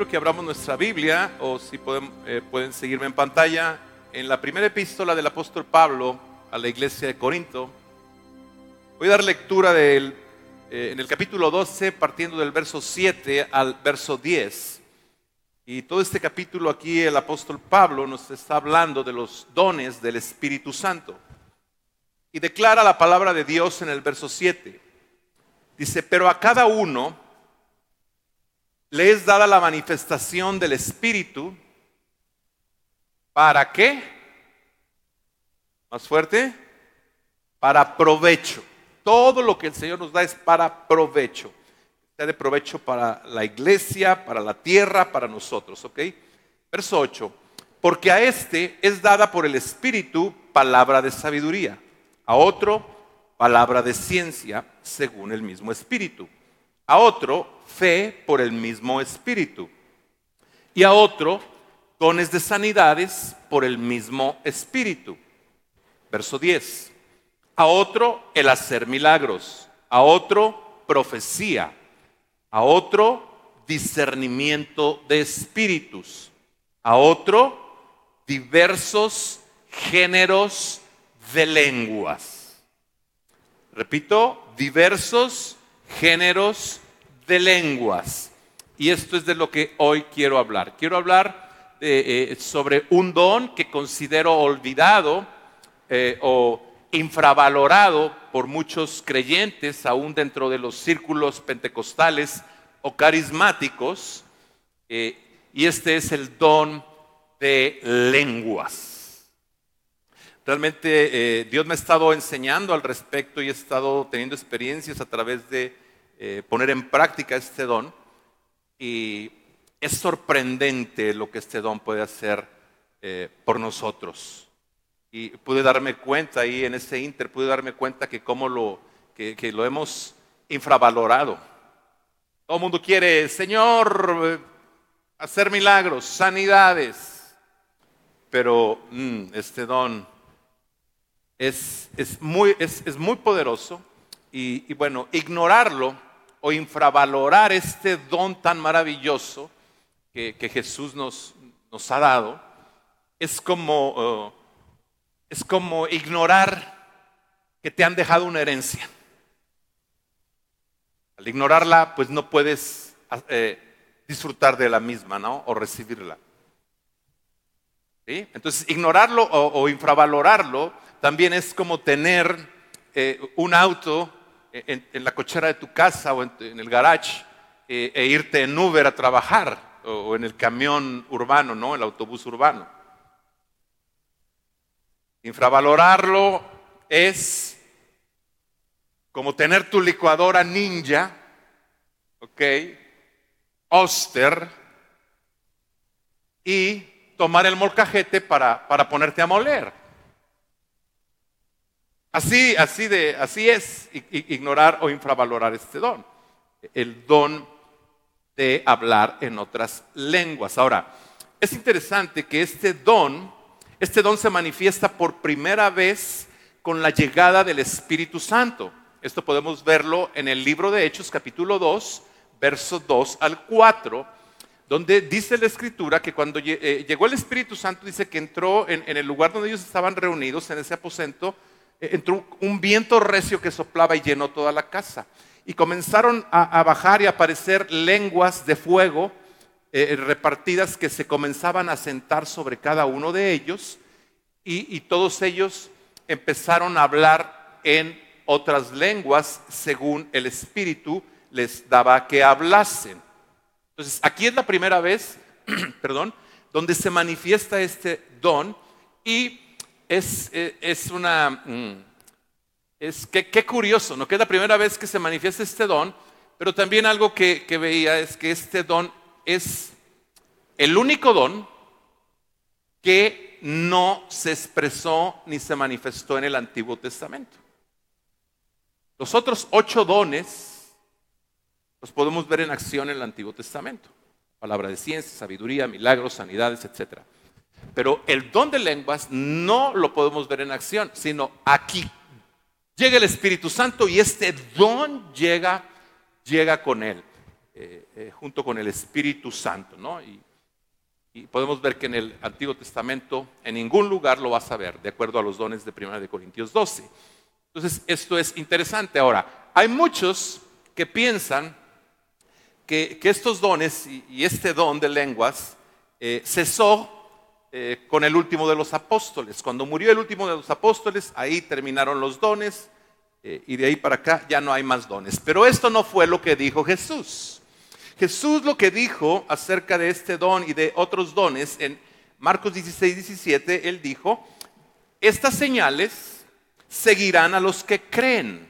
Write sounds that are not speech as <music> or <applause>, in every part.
quiero que abramos nuestra Biblia, o si pueden, eh, pueden seguirme en pantalla, en la primera epístola del apóstol Pablo a la iglesia de Corinto. Voy a dar lectura del, eh, en el capítulo 12, partiendo del verso 7 al verso 10. Y todo este capítulo aquí el apóstol Pablo nos está hablando de los dones del Espíritu Santo. Y declara la palabra de Dios en el verso 7. Dice, pero a cada uno le es dada la manifestación del Espíritu. ¿Para qué? Más fuerte. Para provecho. Todo lo que el Señor nos da es para provecho. Está de provecho para la iglesia, para la tierra, para nosotros. ¿Ok? Verso 8. Porque a este es dada por el Espíritu palabra de sabiduría. A otro palabra de ciencia según el mismo Espíritu a otro fe por el mismo Espíritu y a otro dones de sanidades por el mismo Espíritu. Verso 10. A otro el hacer milagros, a otro profecía, a otro discernimiento de espíritus, a otro diversos géneros de lenguas. Repito, diversos géneros de lenguas. Y esto es de lo que hoy quiero hablar. Quiero hablar eh, sobre un don que considero olvidado eh, o infravalorado por muchos creyentes, aún dentro de los círculos pentecostales o carismáticos, eh, y este es el don de lenguas. Realmente Dios me ha estado enseñando al respecto y he estado teniendo experiencias a través de eh, poner en práctica este don y es sorprendente lo que este don puede hacer eh, por nosotros. Y pude darme cuenta ahí en ese inter, pude darme cuenta que cómo lo, que, lo hemos infravalorado. Todo el mundo quiere, Señor, eh, hacer milagros, sanidades, pero mm, este don es, es, muy, es, es muy poderoso y, y bueno, ignorarlo o infravalorar este don tan maravilloso que, Jesús nos, ha dado es como, uh, es como ignorar que te han dejado una herencia. Al ignorarla, pues no puedes eh, disfrutar de la misma, ¿no? O recibirla. Entonces, ignorarlo o, infravalorarlo también es como tener eh, un auto en, la cochera de tu casa o en, el garage eh, e irte en Uber a trabajar o, en el camión urbano, ¿no? El autobús urbano. Infravalorarlo es como tener tu licuadora ninja, ¿ok? Oster, y tomar el molcajete para, para ponerte a moler. Así, así, de, así es ignorar o infravalorar este don, el don de hablar en otras lenguas. Ahora, es interesante que este don, este don se manifiesta por primera vez con la llegada del Espíritu Santo. Esto podemos verlo en el libro de Hechos capítulo 2, versos 2 al 4, donde dice la escritura que cuando eh, llegó el Espíritu Santo, dice que entró en el lugar donde ellos estaban reunidos, en ese aposento, entró un viento recio que soplaba y llenó toda la casa. Y comenzaron a, bajar y aparecer lenguas de fuego eh, repartidas que se comenzaban a sentar sobre cada uno de ellos y, todos ellos empezaron a hablar en otras lenguas según el Espíritu les daba que hablasen. Entonces, aquí es la primera vez, <clears throat> perdón, donde se manifiesta este don y es, es, una... Mm, es que, qué curioso, ¿no? Que es la primera vez que se manifiesta este don, pero también algo que, que veía es que este don es el único don que no se expresó ni se manifestó en el Antiguo Testamento. Los otros ocho dones los podemos ver en acción en el Antiguo Testamento. Palabra de ciencia, sabiduría, milagros, sanidades, etcétera. Pero el don de lenguas no lo podemos ver en acción, sino aquí. Llega el Espíritu Santo y este don llega, llega con él. eh, eh, junto con el Espíritu Santo. ¿no? Y, podemos ver que en el Antiguo Testamento en ningún lugar lo vas a ver, de acuerdo a los dones de 1 de Corintios 12. Entonces, esto es interesante. Ahora, hay muchos que piensan que, estos dones y, este don de lenguas eh, cesó con el último de los apóstoles. Cuando murió el último de los apóstoles, ahí terminaron los dones y de ahí para acá ya no hay más dones. Pero esto no fue lo que dijo Jesús. Jesús lo que dijo acerca de este don y de otros dones en Marcos 16, 17, él dijo, estas señales seguirán a los que creen.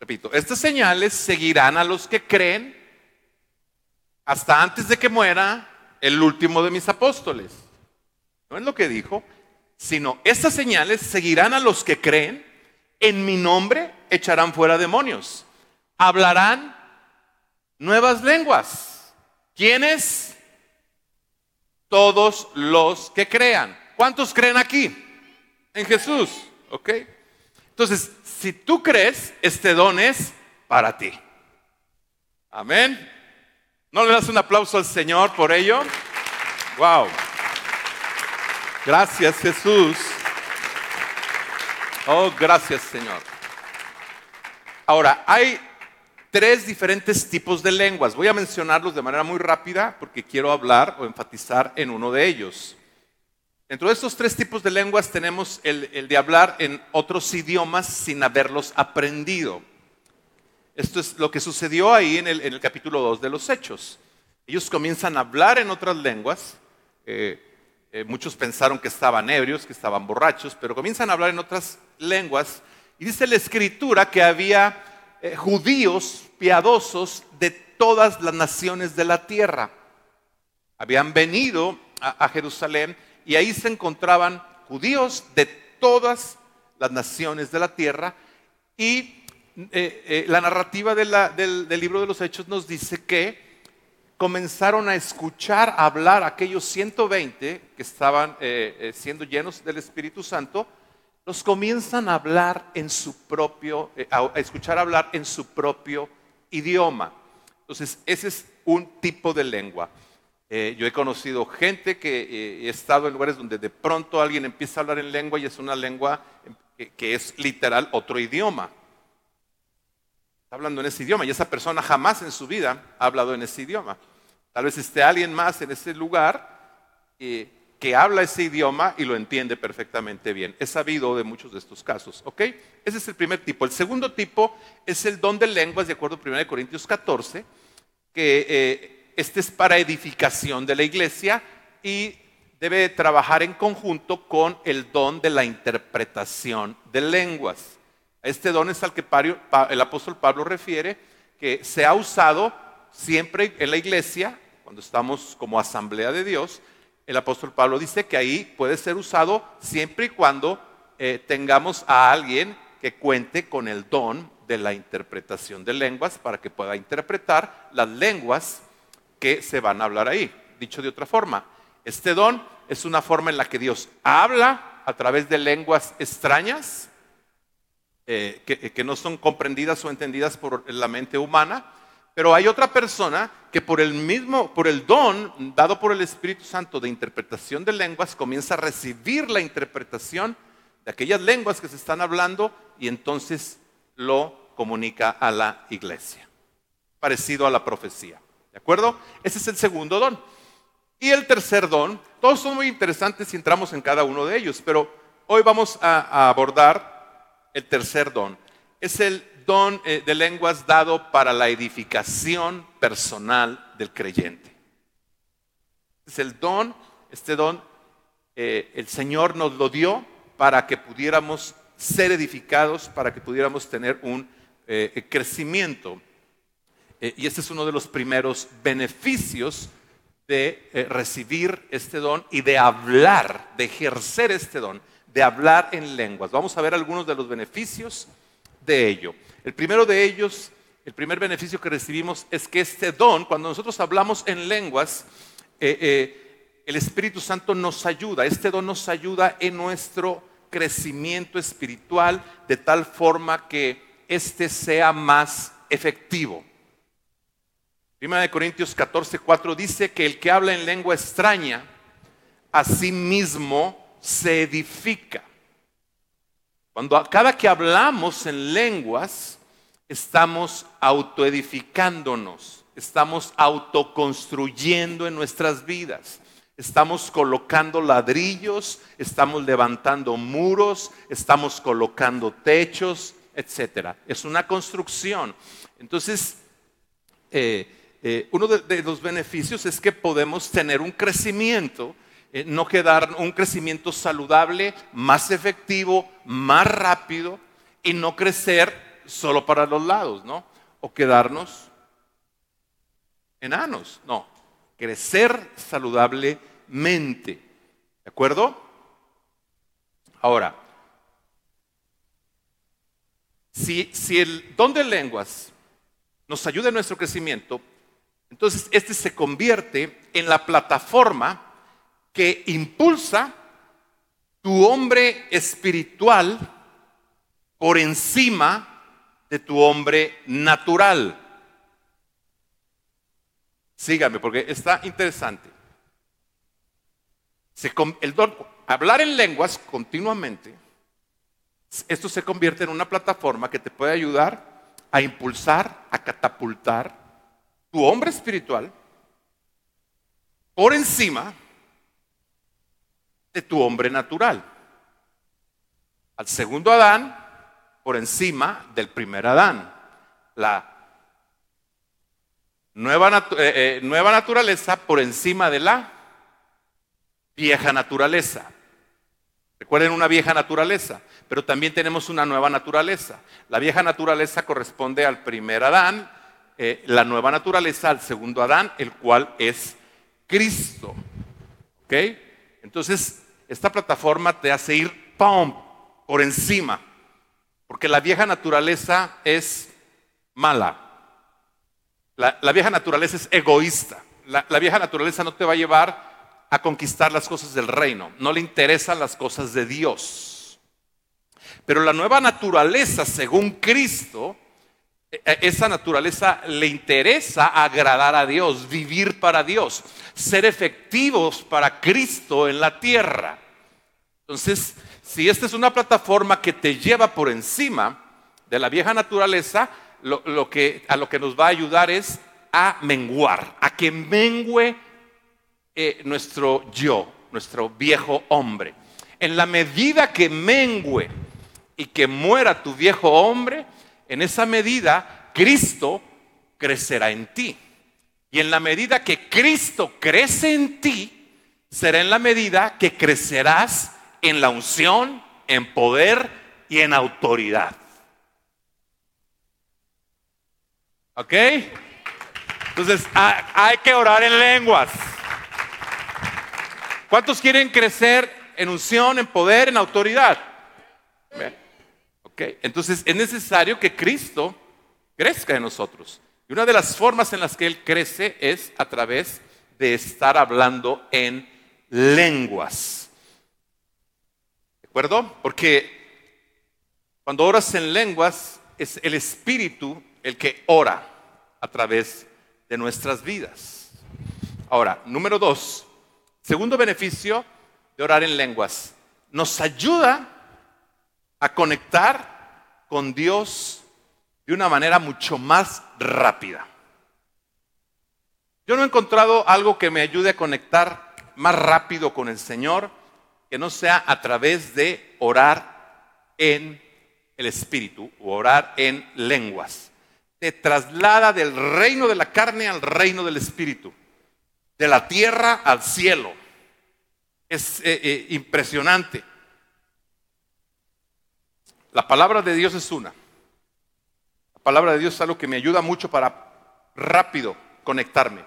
Repito, estas señales seguirán a los que creen hasta antes de que muera el último de mis apóstoles. No es lo que dijo, sino estas señales seguirán a los que creen en mi nombre echarán fuera demonios. Hablarán nuevas lenguas. ¿Quiénes? Todos los que crean. ¿Cuántos creen aquí? En Jesús. ¿Ok? Entonces, si tú crees, este don es para ti. Amén. ¿No le das un aplauso al Señor por ello? Wow. Gracias Jesús. Oh, gracias Señor. Ahora, hay tres diferentes tipos de lenguas. Voy a mencionarlos de manera muy rápida porque quiero hablar o enfatizar en uno de ellos. Dentro de estos tres tipos de lenguas tenemos el, de hablar en otros idiomas sin haberlos aprendido. Esto es lo que sucedió ahí en el, capítulo 2 de los Hechos. Ellos comienzan a hablar en otras lenguas. Eh, eh, muchos pensaron que estaban ebrios, que estaban borrachos, pero comienzan a hablar en otras lenguas. Y dice la escritura que había eh, judíos piadosos de todas las naciones de la tierra. Habían venido a, Jerusalén y ahí se encontraban judíos de todas las naciones de la tierra. Y eh, la narrativa del libro de los Hechos nos dice que comenzaron a escuchar hablar aquellos 120 que estaban eh, eh, siendo llenos del Espíritu Santo, los comienzan a hablar en su propio, eh, a escuchar hablar en su propio idioma. Entonces, ese es un tipo de lengua. yo he conocido gente que he estado en lugares donde de pronto alguien empieza a hablar en lengua y es una lengua que es literal otro idioma hablando en ese idioma y esa persona jamás en su vida ha hablado en ese idioma. Tal vez esté alguien más en ese lugar eh, que habla ese idioma y lo entiende perfectamente bien. He sabido de muchos de estos casos, ¿ok? Ese es el primer tipo. El segundo tipo es el don de lenguas, de acuerdo a 1 Corintios 14, que eh, este es para edificación de la iglesia y debe trabajar en conjunto con el don de la interpretación de lenguas. Este don es al que el apóstol Pablo refiere, que se ha usado siempre en la iglesia, cuando estamos como asamblea de Dios, el apóstol Pablo dice que ahí puede ser usado siempre y cuando eh, tengamos a alguien que cuente con el don de la interpretación de lenguas para que pueda interpretar las lenguas que se van a hablar ahí. Dicho de otra forma, este don es una forma en la que Dios habla a través de lenguas extrañas eh, que, no son comprendidas o entendidas por la mente humana, pero hay otra persona que por el mismo, por el don dado por el Espíritu Santo de interpretación de lenguas, comienza a recibir la interpretación de aquellas lenguas que se están hablando y entonces lo comunica a la iglesia. Parecido a la profecía. ¿De acuerdo? Ese es el segundo don. Y el tercer don, todos son muy interesantes si entramos en cada uno de ellos, pero hoy vamos a abordar el tercer don. Es el don eh, de lenguas dado para la edificación personal del creyente. Es el don, este don, eh, el Señor nos lo dio para que pudiéramos ser edificados, para que pudiéramos tener un eh, crecimiento. y este es uno de los primeros beneficios de recibir este don y de hablar, de ejercer este don de hablar en lenguas. Vamos a ver algunos de los beneficios de ello. El primero de ellos, el primer beneficio que recibimos es que este don, cuando nosotros hablamos en lenguas, eh, eh, el Espíritu Santo nos ayuda, este don nos ayuda en nuestro crecimiento espiritual de tal forma que éste sea más efectivo. Primera de Corintios 14, 4 dice que el que habla en lengua extraña, a sí mismo se edifica. Cuando cada que hablamos en lenguas, estamos autoedificándonos, estamos autoconstruyendo en nuestras vidas. Estamos colocando ladrillos, estamos levantando muros, estamos colocando techos, etc. Es una construcción. Entonces, eh, eh, uno de, los beneficios es que podemos tener un crecimiento, eh, no quedar un crecimiento saludable, más efectivo, más rápido y no crecer solo para los lados, ¿no? O quedarnos enanos, no, crecer saludablemente, ¿de acuerdo? Ahora, si, si el don de lenguas nos ayuda en nuestro crecimiento, entonces, este se convierte en la plataforma que impulsa tu hombre espiritual por encima de tu hombre natural. Sígame, porque está interesante. hablar en lenguas continuamente, esto se convierte en una plataforma que te puede ayudar a impulsar, a catapultar tu hombre espiritual por encima de tu hombre natural. Al segundo Adán por encima del primer Adán. La nueva, eh, eh, nueva naturaleza por encima de la vieja naturaleza. Recuerden una vieja naturaleza, pero también tenemos una nueva naturaleza. La vieja naturaleza corresponde al primer Adán eh, la nueva naturaleza al segundo Adán, el cual es Cristo. ¿Ok? Entonces, esta plataforma te hace ir ¡pum! por encima, porque la vieja naturaleza es mala. La, vieja naturaleza es egoísta. La, vieja naturaleza no te va a llevar a conquistar las cosas del reino. No le interesan las cosas de Dios. Pero la nueva naturaleza, según Cristo, esa naturaleza le interesa agradar a Dios, vivir para Dios, ser efectivos para Cristo en la tierra. Entonces, si esta es una plataforma que te lleva por encima de la vieja naturaleza, lo, que, a lo que nos va a ayudar es a menguar, a que mengue eh, nuestro yo, nuestro viejo hombre. En la medida que mengue y que muera tu viejo hombre, en esa medida Cristo crecerá en ti. Y en la medida que Cristo crece en ti, será en la medida que crecerás en la unción, en poder y en autoridad. ¿Ok? Entonces hay que orar en lenguas. ¿Cuántos quieren crecer en unción, en poder, en autoridad? Entonces es necesario que Cristo crezca en nosotros. Y una de las formas en las que Él crece es a través de estar hablando en lenguas. ¿De acuerdo? Porque cuando oras en lenguas es el Espíritu el que ora a través de nuestras vidas. Ahora, número dos, segundo beneficio de orar en lenguas, nos ayuda a conectar con Dios de una manera mucho más rápida. Yo no he encontrado algo que me ayude a conectar más rápido con el Señor que no sea a través de orar en el Espíritu o orar en lenguas. Te traslada del reino de la carne al reino del Espíritu, de la tierra al cielo. Es eh, eh, impresionante. La palabra de Dios es una. La palabra de Dios es algo que me ayuda mucho para rápido conectarme.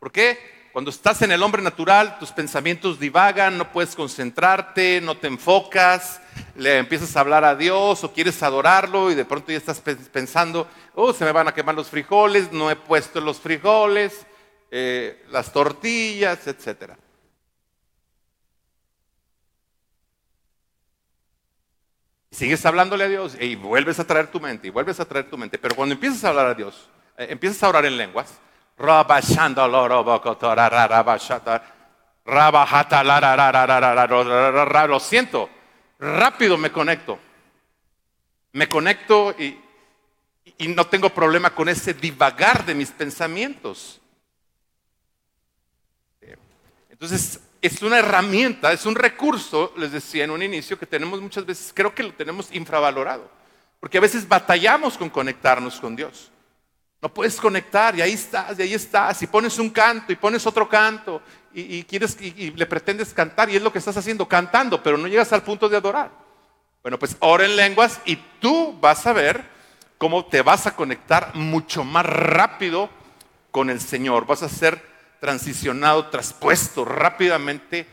¿Por qué? Cuando estás en el hombre natural, tus pensamientos divagan, no puedes concentrarte, no te enfocas, le empiezas a hablar a Dios o quieres adorarlo y de pronto ya estás pensando, oh, se me van a quemar los frijoles, no he puesto los frijoles, eh, las tortillas, etcétera. Sigues hablándole a Dios y vuelves a traer tu mente y vuelves a traer tu mente. Pero cuando empiezas a hablar a Dios, eh, empiezas a orar en lenguas, lo siento, rápido me conecto. Me conecto y, y no tengo problema con ese divagar de mis pensamientos. Entonces, es una herramienta, es un recurso, les decía en un inicio, que tenemos muchas veces, creo que lo tenemos infravalorado, porque a veces batallamos con conectarnos con Dios. No puedes conectar y ahí estás, y ahí estás, y pones un canto y pones otro canto y, quieres y, le pretendes cantar y es lo que estás haciendo, cantando, pero no llegas al punto de adorar. Bueno, pues ora en lenguas y tú vas a ver cómo te vas a conectar mucho más rápido con el Señor. Vas a ser transicionado, traspuesto rápidamente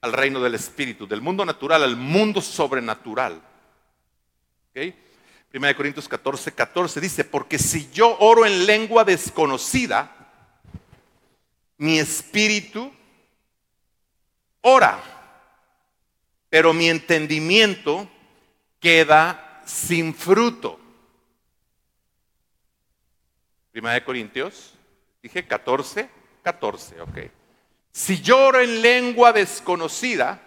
al reino del Espíritu, del mundo natural al mundo sobrenatural. ¿Okay? Primera de Corintios 14, 14 dice, porque si yo oro en lengua desconocida, mi espíritu ora, pero mi entendimiento queda sin fruto. Primera de Corintios, dije 14, 14, ok. Si lloro en lengua desconocida,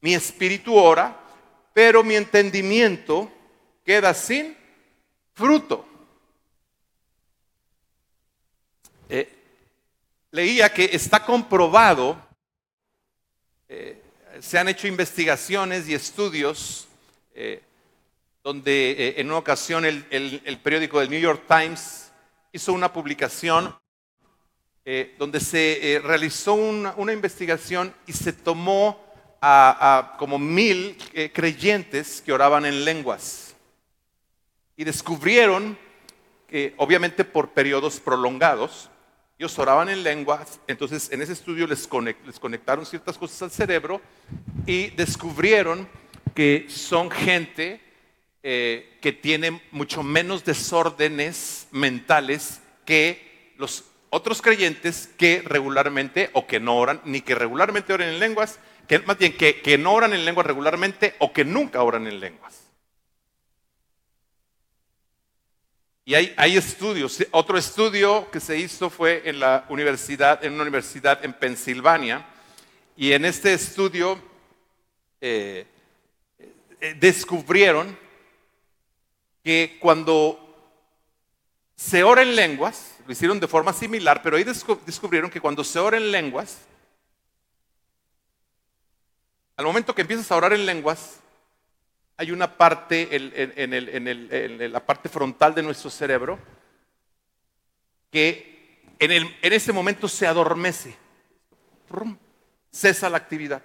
mi espíritu ora, pero mi entendimiento queda sin fruto. Eh, leía que está comprobado, eh, se han hecho investigaciones y estudios eh, donde en una ocasión el periódico del New York Times hizo una publicación eh, donde se eh, realizó una, investigación y se tomó a, como mil eh, creyentes que oraban en lenguas. Y descubrieron que, obviamente por periodos prolongados, ellos oraban en lenguas, entonces en ese estudio les, les conectaron ciertas cosas al cerebro y descubrieron que son gente que tiene mucho menos desórdenes mentales que los otros creyentes que regularmente o que no oran, ni que regularmente oren en lenguas, que más bien que, no oran en lenguas regularmente o que nunca oran en lenguas. Y hay, hay, estudios. Otro estudio que se hizo fue en la universidad, en una universidad en Pensilvania. Y en este estudio eh, eh, descubrieron que cuando se ora en lenguas, lo hicieron de forma similar, pero ahí descubrieron que cuando se ora en lenguas, al momento que empiezas a orar en lenguas, hay una parte en, la parte frontal de nuestro cerebro que en, ese momento se adormece, cesa la actividad.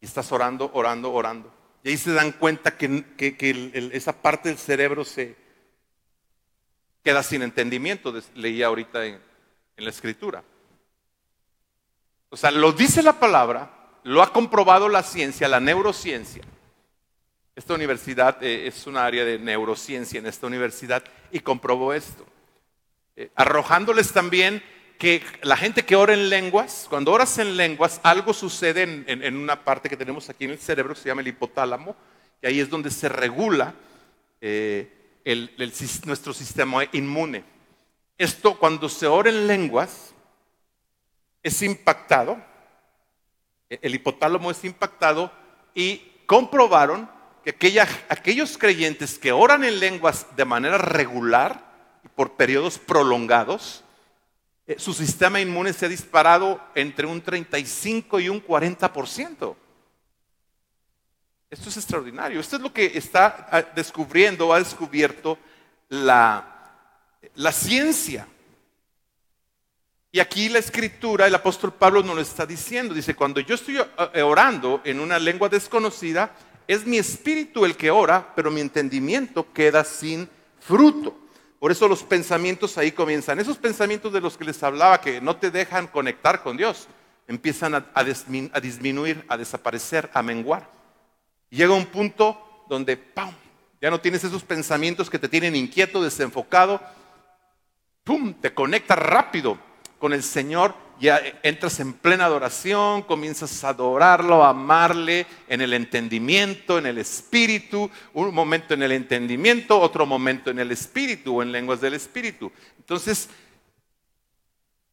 Y estás orando, orando, orando. Y ahí se dan cuenta que, esa parte del cerebro se, queda sin entendimiento, leía ahorita en, la escritura. O sea, lo dice la palabra, lo ha comprobado la ciencia, la neurociencia. Esta universidad eh, es un área de neurociencia en esta universidad y comprobó esto. Eh, arrojándoles también que la gente que ora en lenguas, cuando oras en lenguas, algo sucede en, una parte que tenemos aquí en el cerebro que se llama el hipotálamo, y ahí es donde se regula eh, nuestro sistema inmune. Esto cuando se ora en lenguas es impactado, el hipotálamo es impactado y comprobaron que aquellos creyentes que oran en lenguas de manera regular y por periodos prolongados, eh, su sistema inmune se ha disparado entre un 35 y un 40%. Esto es extraordinario. Esto es lo que está ah, descubriendo ha descubierto la, la ciencia. Y aquí la escritura, el apóstol Pablo nos lo está diciendo. Dice, cuando yo estoy ah, eh, orando en una lengua desconocida, es mi espíritu el que ora, pero mi entendimiento queda sin fruto. Por eso los pensamientos ahí comienzan. Esos pensamientos de los que les hablaba que no te dejan conectar con Dios, empiezan a disminuir, a desaparecer, a menguar. Llega un punto donde ya no tienes esos pensamientos que te tienen inquieto, desenfocado. ¡Pum! Te conecta rápido con el Señor ya entras en plena adoración, comienzas a adorarlo, a amarle en el entendimiento, en el espíritu, un momento en el entendimiento, otro momento en el espíritu o en lenguas del espíritu. Entonces,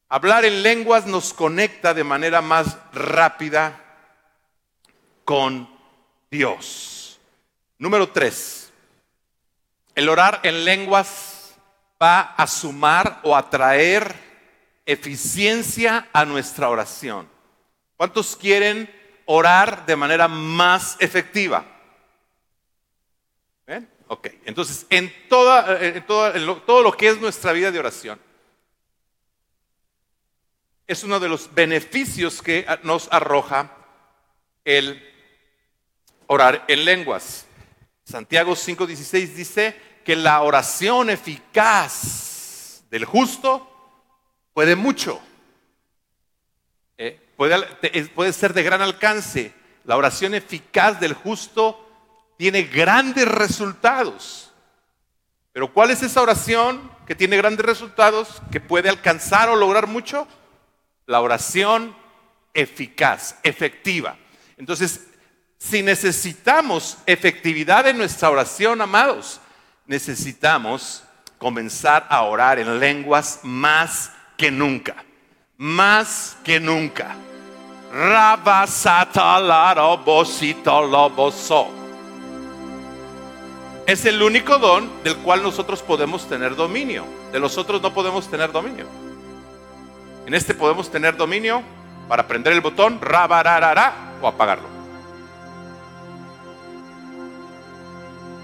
hablar en lenguas nos conecta de manera más rápida con Dios. Número tres, el orar en lenguas va a sumar o atraer eficiencia a nuestra oración. ¿Cuántos quieren orar de manera más efectiva? ¿Ven? Ok, entonces en, toda, en, todo lo que es nuestra vida de oración, es uno de los beneficios que nos arroja el orar en lenguas. Santiago 5:16 dice que la oración eficaz del justo puede mucho. Eh, puede, puede ser de gran alcance. La oración eficaz del justo tiene grandes resultados. Pero ¿cuál es esa oración que tiene grandes resultados, que puede alcanzar o lograr mucho? La oración eficaz, efectiva. Entonces, si necesitamos efectividad en nuestra oración, amados, necesitamos comenzar a orar en lenguas más que nunca. Más que nunca. Es el único don del cual nosotros podemos tener dominio. De los otros no podemos tener dominio. En este podemos tener dominio para prender el botón, rabararara, o apagarlo.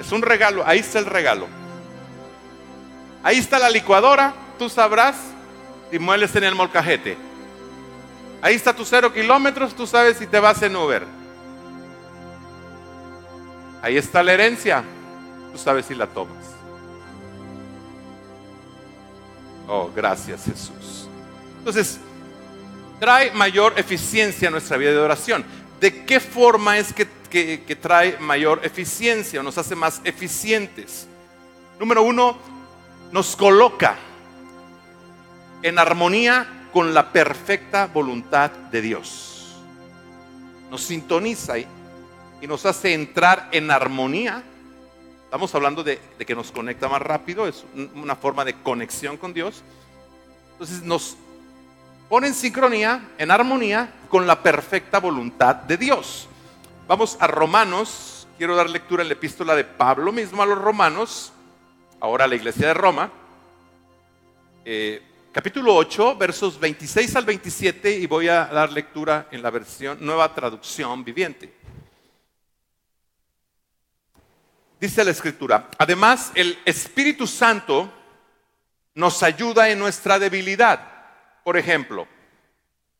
Es un regalo, ahí está el regalo. Ahí está la licuadora, tú sabrás y mueles en el molcajete. Ahí está tus cero kilómetros, tú sabes si te vas en Uber. Ahí está la herencia, tú sabes si la tomas. Oh, gracias Jesús. Entonces, trae mayor eficiencia a nuestra vida de oración. ¿De qué forma es que, que trae mayor eficiencia nos hace más eficientes? Número uno, nos coloca en armonía con la perfecta voluntad de Dios. Nos sintoniza y, nos hace entrar en armonía. Estamos hablando de, que nos conecta más rápido, es una forma de conexión con Dios. Entonces nos pone en sincronía, en armonía con la perfecta voluntad de Dios. Vamos a Romanos, quiero dar lectura en la epístola de Pablo mismo a los romanos, ahora a la iglesia de Roma. Eh, capítulo 8, versos 26 al 27, y voy a dar lectura en la versión nueva traducción viviente. Dice la escritura, además el Espíritu Santo nos ayuda en nuestra debilidad. Por ejemplo,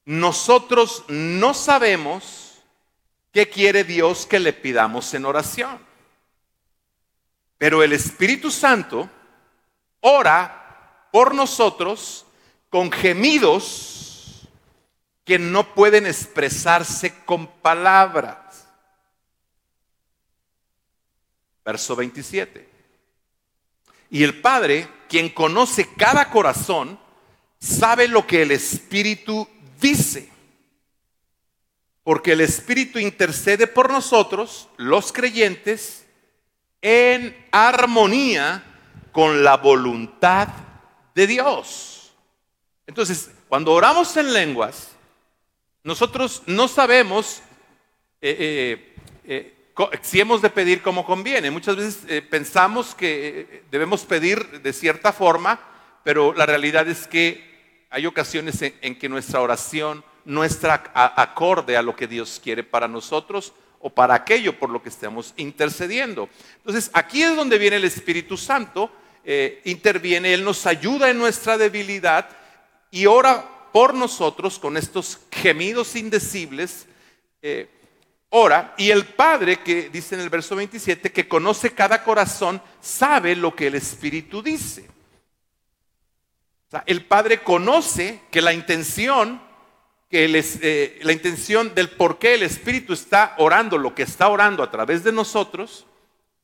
nosotros no sabemos qué quiere Dios que le pidamos en oración, pero el Espíritu Santo ora por nosotros con gemidos que no pueden expresarse con palabras. Verso 27. Y el Padre, quien conoce cada corazón, sabe lo que el Espíritu dice. Porque el Espíritu intercede por nosotros, los creyentes, en armonía con la voluntad de Dios. Entonces, cuando oramos en lenguas, nosotros no sabemos eh, eh, eh, si hemos de pedir como conviene. Muchas veces pensamos que debemos pedir de cierta forma, pero la realidad es que hay ocasiones en, que nuestra oración no está acorde a lo que Dios quiere para nosotros o para aquello por lo que estemos intercediendo. Entonces, aquí es donde viene el Espíritu Santo eh, interviene, Él nos ayuda en nuestra debilidad y ora por nosotros con estos gemidos indecibles. Eh, ora y el Padre que dice en el verso 27 que conoce cada corazón sabe lo que el Espíritu dice. el Padre conoce que la intención que eh, la intención del por qué el Espíritu está orando lo que está orando a través de nosotros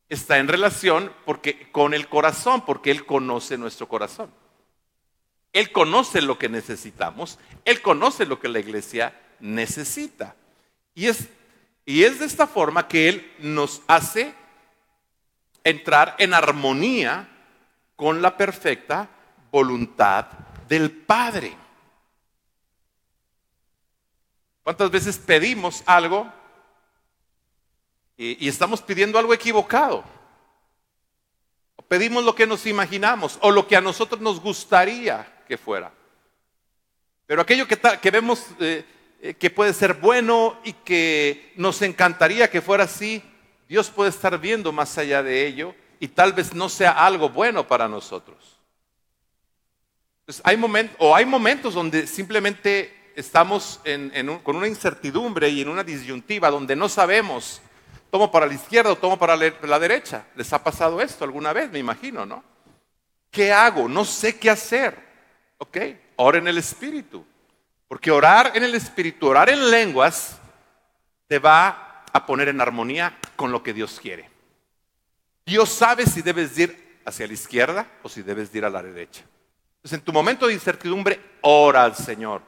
está en relación porque, con el corazón, porque Él conoce nuestro corazón. Él conoce lo que necesitamos, Él conoce lo que la iglesia necesita. Y es, y es de esta forma que Él nos hace entrar en armonía con la perfecta voluntad del Padre. ¿Cuántas veces pedimos algo y, estamos pidiendo algo equivocado? pedimos lo que nos imaginamos o lo que a nosotros nos gustaría que fuera. Pero aquello que, vemos eh, eh, que puede ser bueno y que nos encantaría que fuera así, Dios puede estar viendo más allá de ello y tal vez no sea algo bueno para nosotros. hay momentos, o hay momentos donde simplemente estamos con una incertidumbre y en una disyuntiva donde no sabemos tomo para la izquierda o tomo para la derecha. ¿Les ha pasado esto alguna vez? Me imagino, ¿no? ¿Qué hago? No sé qué hacer. ¿Ok? Ora en el Espíritu. Porque orar en el Espíritu, orar en lenguas, te va a poner en armonía con lo que Dios quiere. Dios sabe si debes ir hacia la izquierda o si debes ir a la derecha. Entonces, en tu momento de incertidumbre, ora al Señor.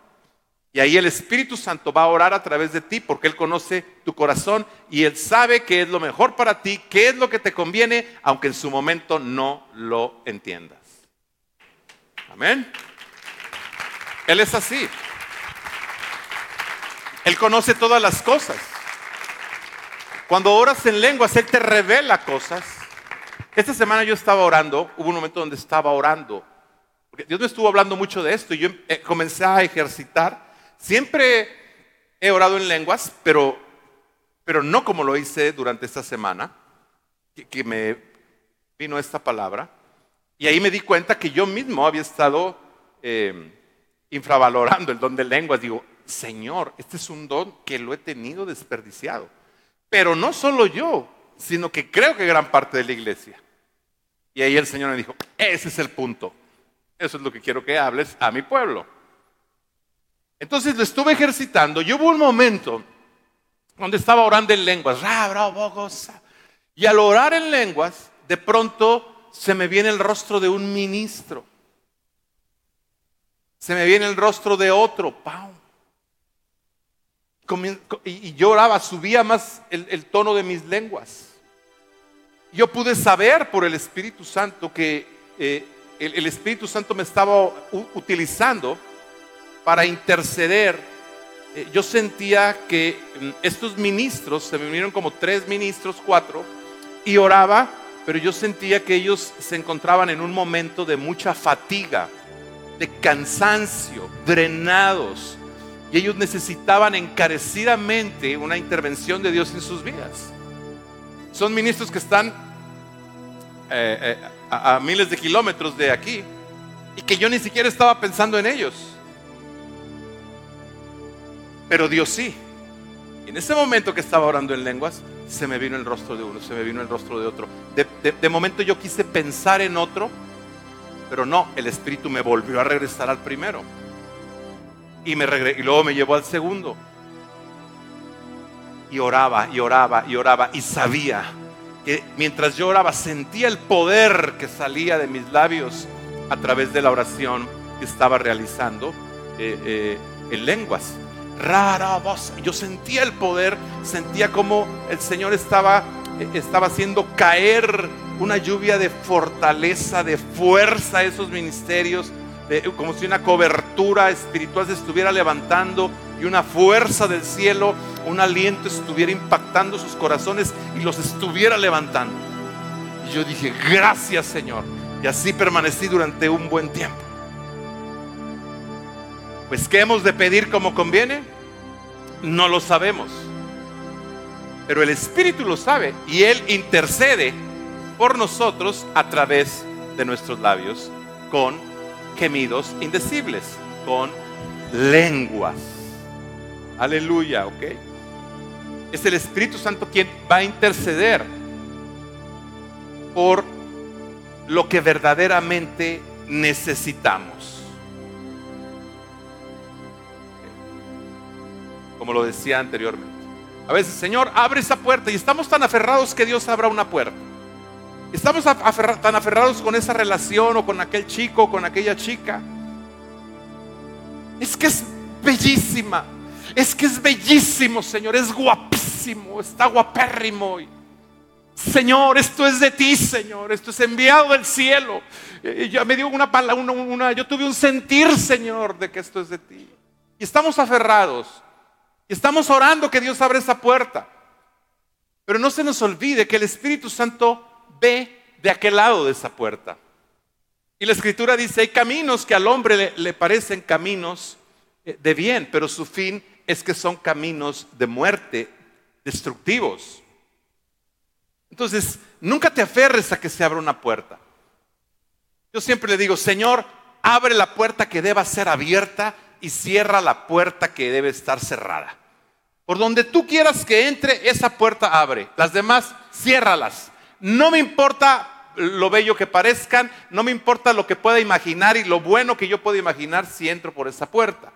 Y ahí el Espíritu Santo va a orar a través de ti porque Él conoce tu corazón y Él sabe qué es lo mejor para ti, qué es lo que te conviene, aunque en su momento no lo entiendas. Amén. Él es así. Él conoce todas las cosas. Cuando oras en lenguas, Él te revela cosas. Esta semana yo estaba orando, hubo un momento donde estaba orando. Dios me estuvo hablando mucho de esto y yo eh, comencé a ejercitar Siempre he orado en lenguas, pero, pero no como lo hice durante esta semana, que, me vino esta palabra. Y ahí me di cuenta que yo mismo había estado eh, infravalorando el don de lenguas. Digo, Señor, este es un don que lo he tenido desperdiciado. Pero no solo yo, sino que creo que gran parte de la iglesia. Y ahí el Señor me dijo, ese es el punto. Eso es lo que quiero que hables a mi pueblo. Entonces lo estuve ejercitando y hubo un momento donde estaba orando en lenguas. Y al orar en lenguas, de pronto se me viene el rostro de un ministro. Se me viene el rostro de otro. Y yo oraba, subía más el, tono de mis lenguas. Yo pude saber por el Espíritu Santo que eh, el Espíritu Santo me estaba utilizando para interceder, eh, yo sentía que mm, estos ministros, se me unieron como tres ministros, cuatro, y oraba, pero yo sentía que ellos se encontraban en un momento de mucha fatiga, de cansancio, drenados, y ellos necesitaban encarecidamente una intervención de Dios en sus vidas. Son ministros que están eh, eh, a miles de kilómetros de aquí y que yo ni siquiera estaba pensando en ellos pero Dios sí. en ese momento que estaba orando en lenguas, se me vino el rostro de uno, se me vino el rostro de otro. De, momento yo quise pensar en otro, pero no, el Espíritu me volvió a regresar al primero. Y, me y luego me llevó al segundo. Y oraba, y oraba, y oraba, y sabía que mientras yo oraba sentía el poder que salía de mis labios a través de la oración que estaba realizando eh, eh, en lenguas. Yo sentía el poder, sentía como el Señor estaba, estaba haciendo caer una lluvia de fortaleza, de fuerza a esos ministerios, como si una cobertura espiritual se estuviera levantando y una fuerza del cielo, un aliento estuviera impactando sus corazones y los estuviera levantando. Y yo dije, gracias Señor. Y así permanecí durante un buen tiempo. Pues ¿qué hemos de pedir como conviene? No lo sabemos. Pero el Espíritu lo sabe y Él intercede por nosotros a través de nuestros labios con gemidos indecibles, con lenguas. Aleluya, ¿ok? Es el Espíritu Santo quien va a interceder por lo que verdaderamente necesitamos. Como lo decía anteriormente. A veces, Señor, abre esa puerta y estamos tan aferrados que Dios abra una puerta. Estamos tan aferrados con esa relación o con aquel chico o con aquella chica Es que es bellísima. Es que es bellísimo, Señor. Es guapísimo. Está guapérrimo. Señor, esto es de ti, Señor. Esto es enviado del cielo. Eh, ya me dio una palabra, una, yo tuve un sentir, Señor, de que esto es de ti. Y estamos aferrados. Estamos orando que Dios abra esa puerta. Pero no se nos olvide que el Espíritu Santo ve de aquel lado de esa puerta. Y la escritura dice, hay caminos que al hombre le, parecen caminos eh, de bien, pero su fin es que son caminos de muerte, destructivos. Entonces, nunca te aferres a que se abra una puerta. Yo siempre le digo, Señor, abre la puerta que deba ser abierta y cierra la puerta que debe estar cerrada. Por donde tú quieras que entre, esa puerta abre. Las demás, ciérralas. No me importa lo bello que parezcan, no me importa lo que pueda imaginar y lo bueno que yo pueda imaginar si entro por esa puerta.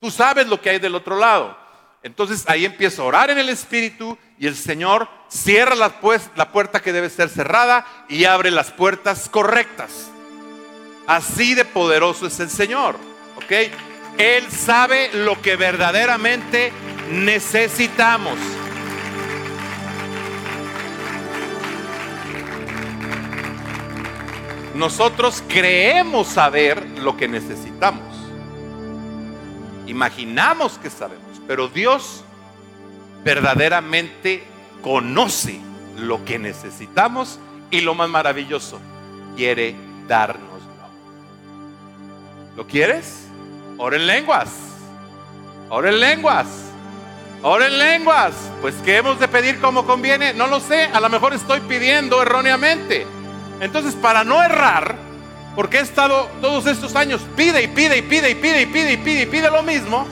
Tú sabes lo que hay del otro lado. Entonces ahí empiezo a orar en el Espíritu y el Señor cierra la, pues, puerta que debe ser cerrada y abre las puertas correctas. Así de poderoso es el Señor. ¿Ok? Él sabe lo que verdaderamente necesitamos. Nosotros creemos saber lo que necesitamos. Imaginamos que sabemos, pero Dios verdaderamente conoce lo que necesitamos y lo más maravilloso, quiere dárnoslo. ¿Lo quieres? Ora en lenguas. Ora en lenguas. Ora en lenguas. Pues ¿qué hemos de pedir como conviene? No lo sé. A lo mejor estoy pidiendo erróneamente. Entonces, para no errar, porque he estado todos estos años, pide y pide y pide y pide y pide y pide y pide lo mismo,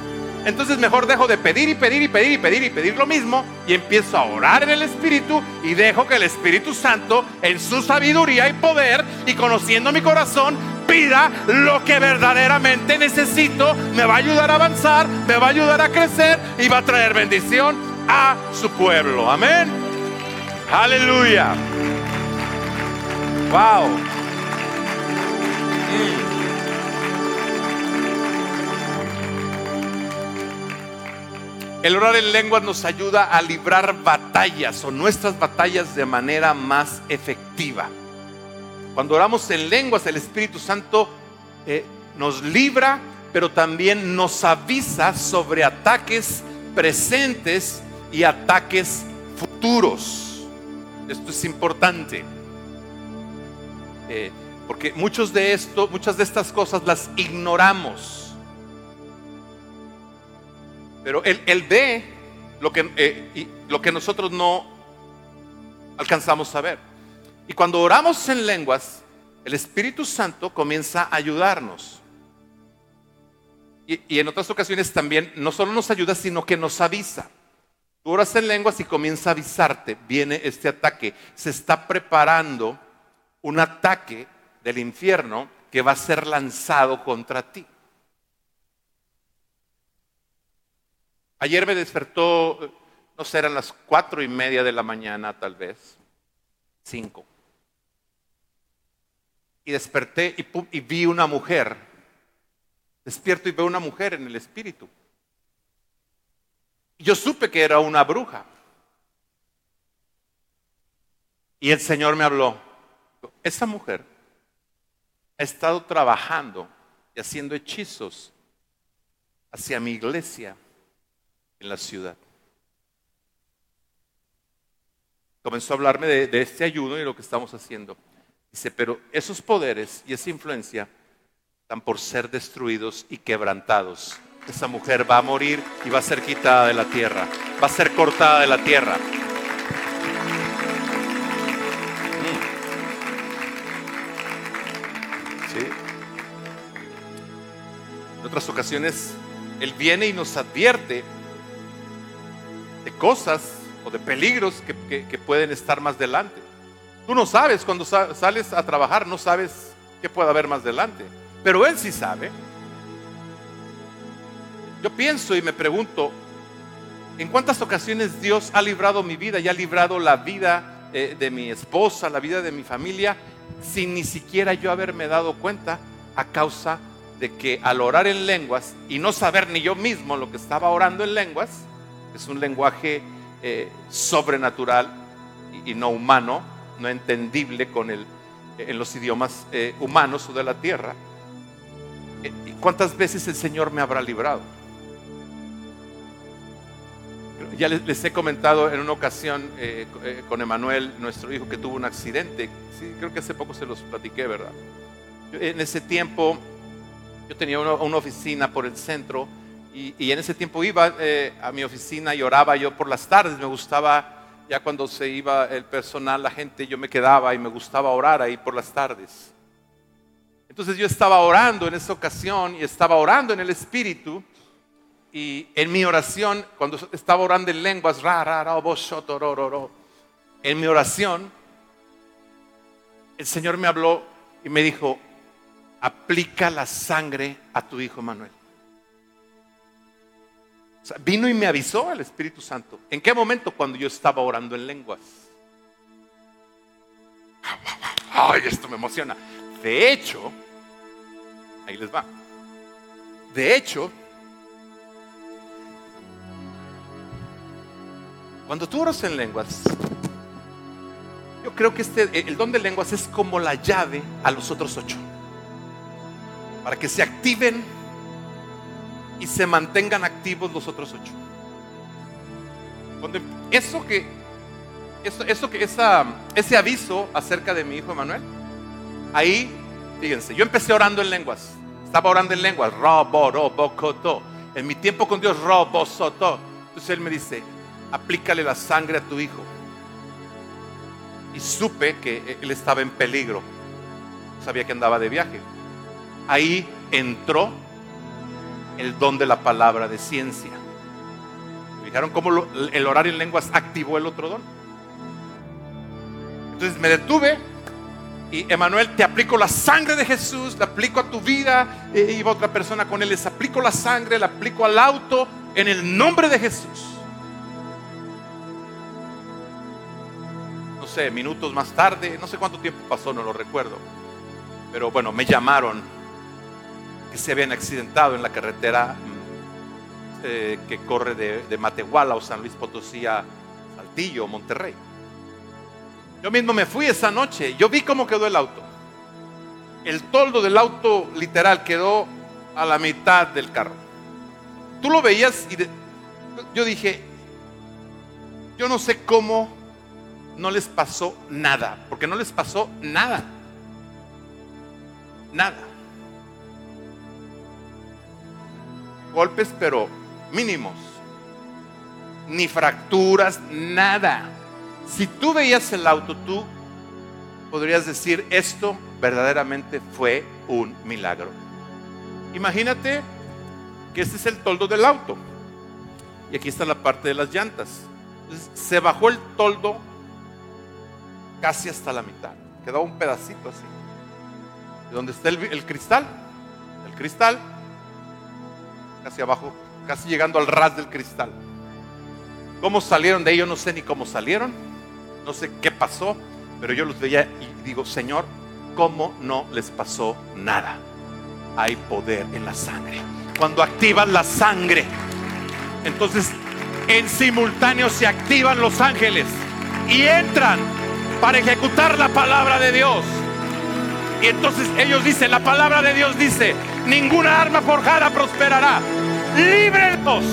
entonces mejor dejo de pedir y pedir y pedir y pedir y pedir lo mismo y empiezo a orar en el Espíritu y dejo que el Espíritu Santo en su sabiduría y poder y conociendo mi corazón pida lo que verdaderamente necesito, me va a ayudar a avanzar, me va a ayudar a crecer y va a traer bendición a su pueblo. Amén. Aleluya. Wow. El orar en lenguas nos ayuda a librar batallas o nuestras batallas de manera más efectiva. Cuando oramos en lenguas, el Espíritu Santo eh, nos libra, pero también nos avisa sobre ataques presentes y ataques futuros. Esto es importante. Eh, porque muchos de esto, muchas de estas cosas las ignoramos. Pero Él, ve lo que, eh, lo que nosotros no alcanzamos a ver. Y cuando oramos en lenguas, el Espíritu Santo comienza a ayudarnos. Y, y, en otras ocasiones también no solo nos ayuda, sino que nos avisa. Tú oras en lenguas y comienza a avisarte, viene este ataque, se está preparando un ataque del infierno que va a ser lanzado contra ti. Ayer me despertó, no sé, eran las cuatro y media de la mañana tal vez, cinco. Y desperté y, y vi una mujer. Despierto y veo una mujer en el espíritu. Yo supe que era una bruja. Y el Señor me habló. Esa mujer ha estado trabajando y haciendo hechizos hacia mi iglesia en la ciudad. Comenzó a hablarme de, este ayuno y lo que estamos haciendo. Dice, pero esos poderes y esa influencia están por ser destruidos y quebrantados. Esa mujer va a morir y va a ser quitada de la tierra, va a ser cortada de la tierra. Mm. En otras ocasiones, Él viene y nos advierte de cosas o de peligros que, pueden estar más delante. Tú no sabes cuando sales a trabajar, no sabes qué puede haber más delante, pero Él sí sabe. Yo pienso y me pregunto, ¿en cuántas ocasiones Dios ha librado mi vida y ha librado la vida eh, de mi esposa, la vida de mi familia, sin ni siquiera yo haberme dado cuenta a causa de que al orar en lenguas y no saber ni yo mismo lo que estaba orando en lenguas, es un lenguaje eh, sobrenatural y, no humano, no entendible con el, en los idiomas eh, humanos o de la tierra. Eh, ¿Cuántas veces el Señor me habrá librado? Ya les, he comentado en una ocasión con Emanuel, nuestro hijo, que tuvo un accidente. Sí, creo que hace poco se los platiqué, ¿verdad? En ese tiempo yo tenía una, oficina por el centro y, en ese tiempo iba eh, a mi oficina y oraba yo por las tardes. Me gustaba, ya cuando se iba el personal, la gente, yo me quedaba y me gustaba orar ahí por las tardes. Entonces yo estaba orando en esa ocasión y estaba orando en el Espíritu. Y en mi oración, cuando estaba orando en lenguas, en mi oración, el Señor me habló y me dijo, aplica la sangre a tu hijo Manuel. Vino y me avisó el Espíritu Santo. ¿En qué momento? Cuando yo estaba orando en lenguas. Ay, esto me emociona. De hecho, ahí les va. De hecho, cuando tú oras en lenguas, yo creo que este, el don de lenguas es como la llave a los otros ocho para que se activen y se mantengan activos los otros ocho. eso que, eso, eso que esa, ese aviso acerca de mi hijo Emanuel, ahí, fíjense, yo empecé orando en lenguas, estaba orando en lenguas, robo, robo, coto. En mi tiempo con Dios, robo, soto. Entonces él me dice, aplícale la sangre a tu hijo. Y supe que él estaba en peligro. Sabía que andaba de viaje ahí entró el don de la palabra de ciencia. ¿Fijaron cómo el orar en lenguas activó el otro don? Entonces me detuve y Emanuel, te aplico la sangre de Jesús, le aplico a tu vida. E iba otra persona con él, les aplico la sangre, le aplico al auto en el nombre de Jesús. No sé, minutos más tarde, no sé cuánto tiempo pasó, no lo recuerdo. Pero bueno, me llamaron que se habían accidentado en la carretera eh, que corre de, Matehuala o San Luis Potosí a Saltillo o Monterrey. Yo mismo me fui esa noche, yo vi cómo quedó el auto. El toldo del auto literal quedó a la mitad del carro. Tú lo veías y yo dije, yo no sé cómo no les pasó nada, porque no les pasó nada. Nada. Golpes, pero mínimos. Ni fracturas, nada. Si tú veías el auto, tú podrías decir, esto verdaderamente fue un milagro. Imagínate que este es el toldo del auto. Y aquí está la parte de las llantas. se bajó el toldo casi hasta la mitad. Quedó un pedacito así. De donde está el, el cristal. El cristal casi abajo, casi llegando al ras del cristal. ¿Cómo salieron de ello? No sé ni cómo salieron, no sé qué pasó, pero yo los veía y digo, Señor, ¿cómo no les pasó nada? Hay poder en la sangre. Cuando activan la sangre, entonces en simultáneo se activan los ángeles y entran para ejecutar la palabra de Dios. Y entonces ellos dicen, la palabra de Dios dice, ninguna arma forjada prosperará. Líbrenlos.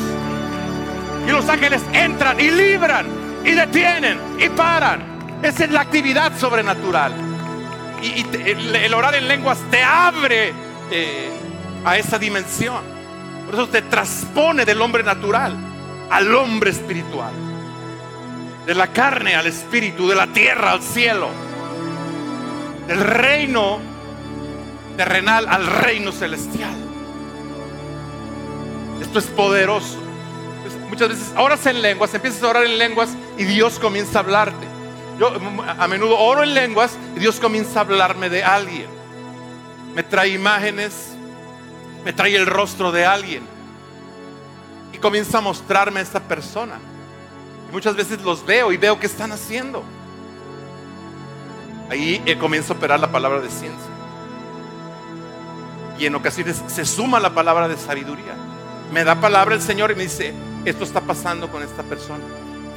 Y los ángeles entran y libran y detienen y paran. Esa es la actividad sobrenatural. Y, el, orar en lenguas te abre eh, a esa dimensión. Por eso te transpone del hombre natural al hombre espiritual. De la carne al espíritu, de la tierra al cielo. Del reino terrenal al reino celestial. Esto es poderoso. muchas veces oras en lenguas, empiezas a orar en lenguas y Dios comienza a hablarte. Yo a menudo oro en lenguas y Dios comienza a hablarme de alguien. Me trae imágenes, me trae el rostro de alguien y comienza a mostrarme a esta persona. Y muchas veces los veo y veo qué están haciendo. Ahí comienza a operar la palabra de ciencia. y en ocasiones se suma la palabra de sabiduría. Me da palabra el Señor y me dice, esto está pasando con esta persona.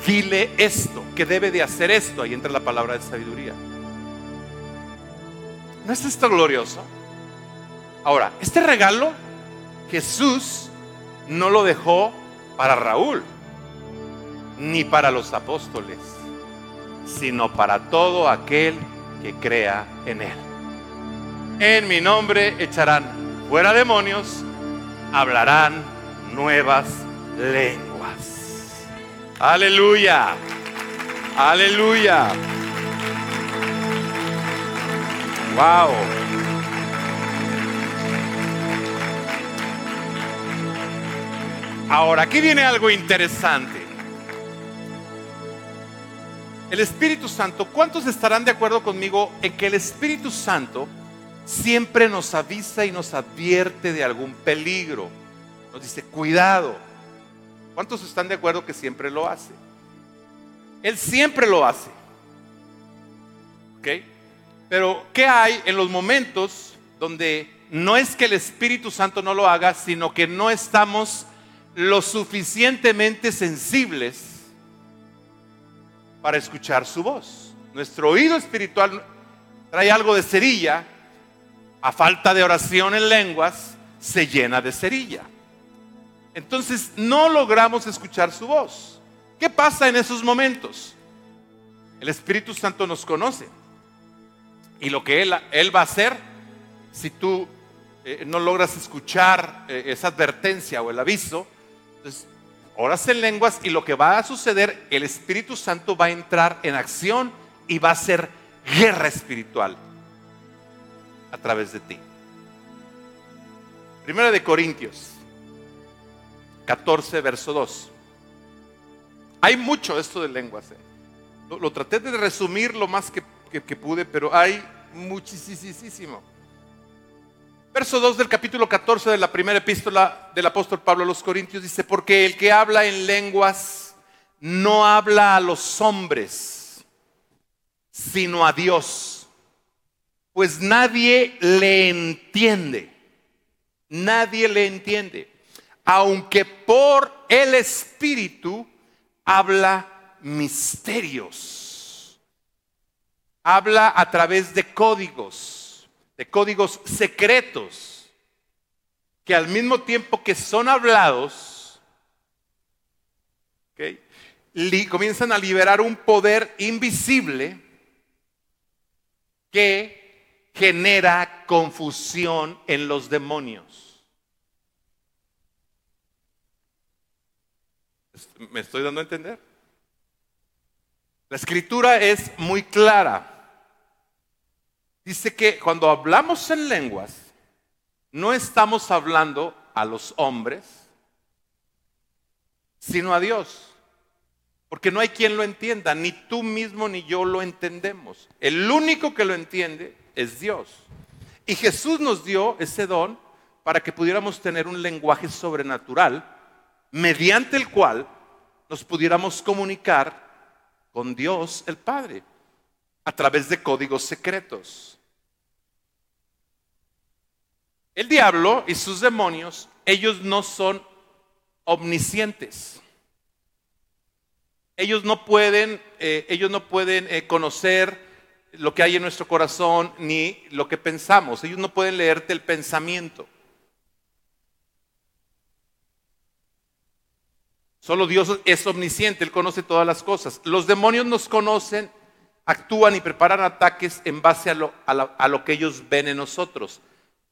Dile esto, que debe de hacer esto. Ahí entra la palabra de sabiduría. ¿No es esto glorioso? Ahora, este regalo Jesús no lo dejó para Raúl, ni para los apóstoles, sino para todo aquel que crea en Él. En mi nombre echarán fuera demonios, hablarán nuevas lenguas. Aleluya, aleluya. Wow. Ahora, aquí viene algo interesante. El Espíritu Santo, ¿cuántos estarán de acuerdo conmigo en que el Espíritu Santo siempre nos avisa y nos advierte de algún peligro? Dice, cuidado. ¿Cuántos están de acuerdo que siempre lo hace? Él siempre lo hace. ¿Ok? Pero, ¿qué hay en los momentos donde no es que el Espíritu Santo no lo haga, sino que no estamos lo suficientemente sensibles para escuchar su voz. Nuestro oído espiritual trae algo de cerilla, a falta de oración en lenguas, se llena de cerilla. Entonces no logramos escuchar su voz. ¿Qué pasa en esos momentos? El Espíritu Santo nos conoce. Y lo que Él, va a hacer, si tú eh, no logras escuchar eh, esa advertencia o el aviso, entonces, oras en lenguas y lo que va a suceder, el Espíritu Santo va a entrar en acción y va a ser guerra espiritual a través de ti. Primera de Corintios 14, verso 2. Hay mucho esto de lenguas. ¿eh? Lo, traté de resumir lo más que, que pude, pero hay muchísimo. Verso 2 del capítulo 14 de la primera epístola del apóstol Pablo a los Corintios dice, porque el que habla en lenguas no habla a los hombres, sino a Dios, pues nadie le entiende, nadie le entiende, aunque por el Espíritu habla misterios, habla a través de códigos de códigos secretos que al mismo tiempo que son hablados, comienzan a liberar un poder invisible que genera confusión en los demonios. ¿Me estoy dando a entender? La escritura es muy clara. Dice que cuando hablamos en lenguas, no estamos hablando a los hombres, sino a Dios. Porque no hay quien lo entienda, ni tú mismo ni yo lo entendemos. El único que lo entiende es Dios. Y Jesús nos dio ese don para que pudiéramos tener un lenguaje sobrenatural mediante el cual nos pudiéramos comunicar con Dios el Padre a través de códigos secretos. El diablo y sus demonios, ellos no son omniscientes. Ellos no pueden, eh, ellos no pueden eh, conocer lo que hay en nuestro corazón ni lo que pensamos. Ellos no pueden leerte el pensamiento. Solo Dios es omnisciente, Él conoce todas las cosas. Los demonios nos conocen, actúan y preparan ataques en base a lo, que ellos ven en nosotros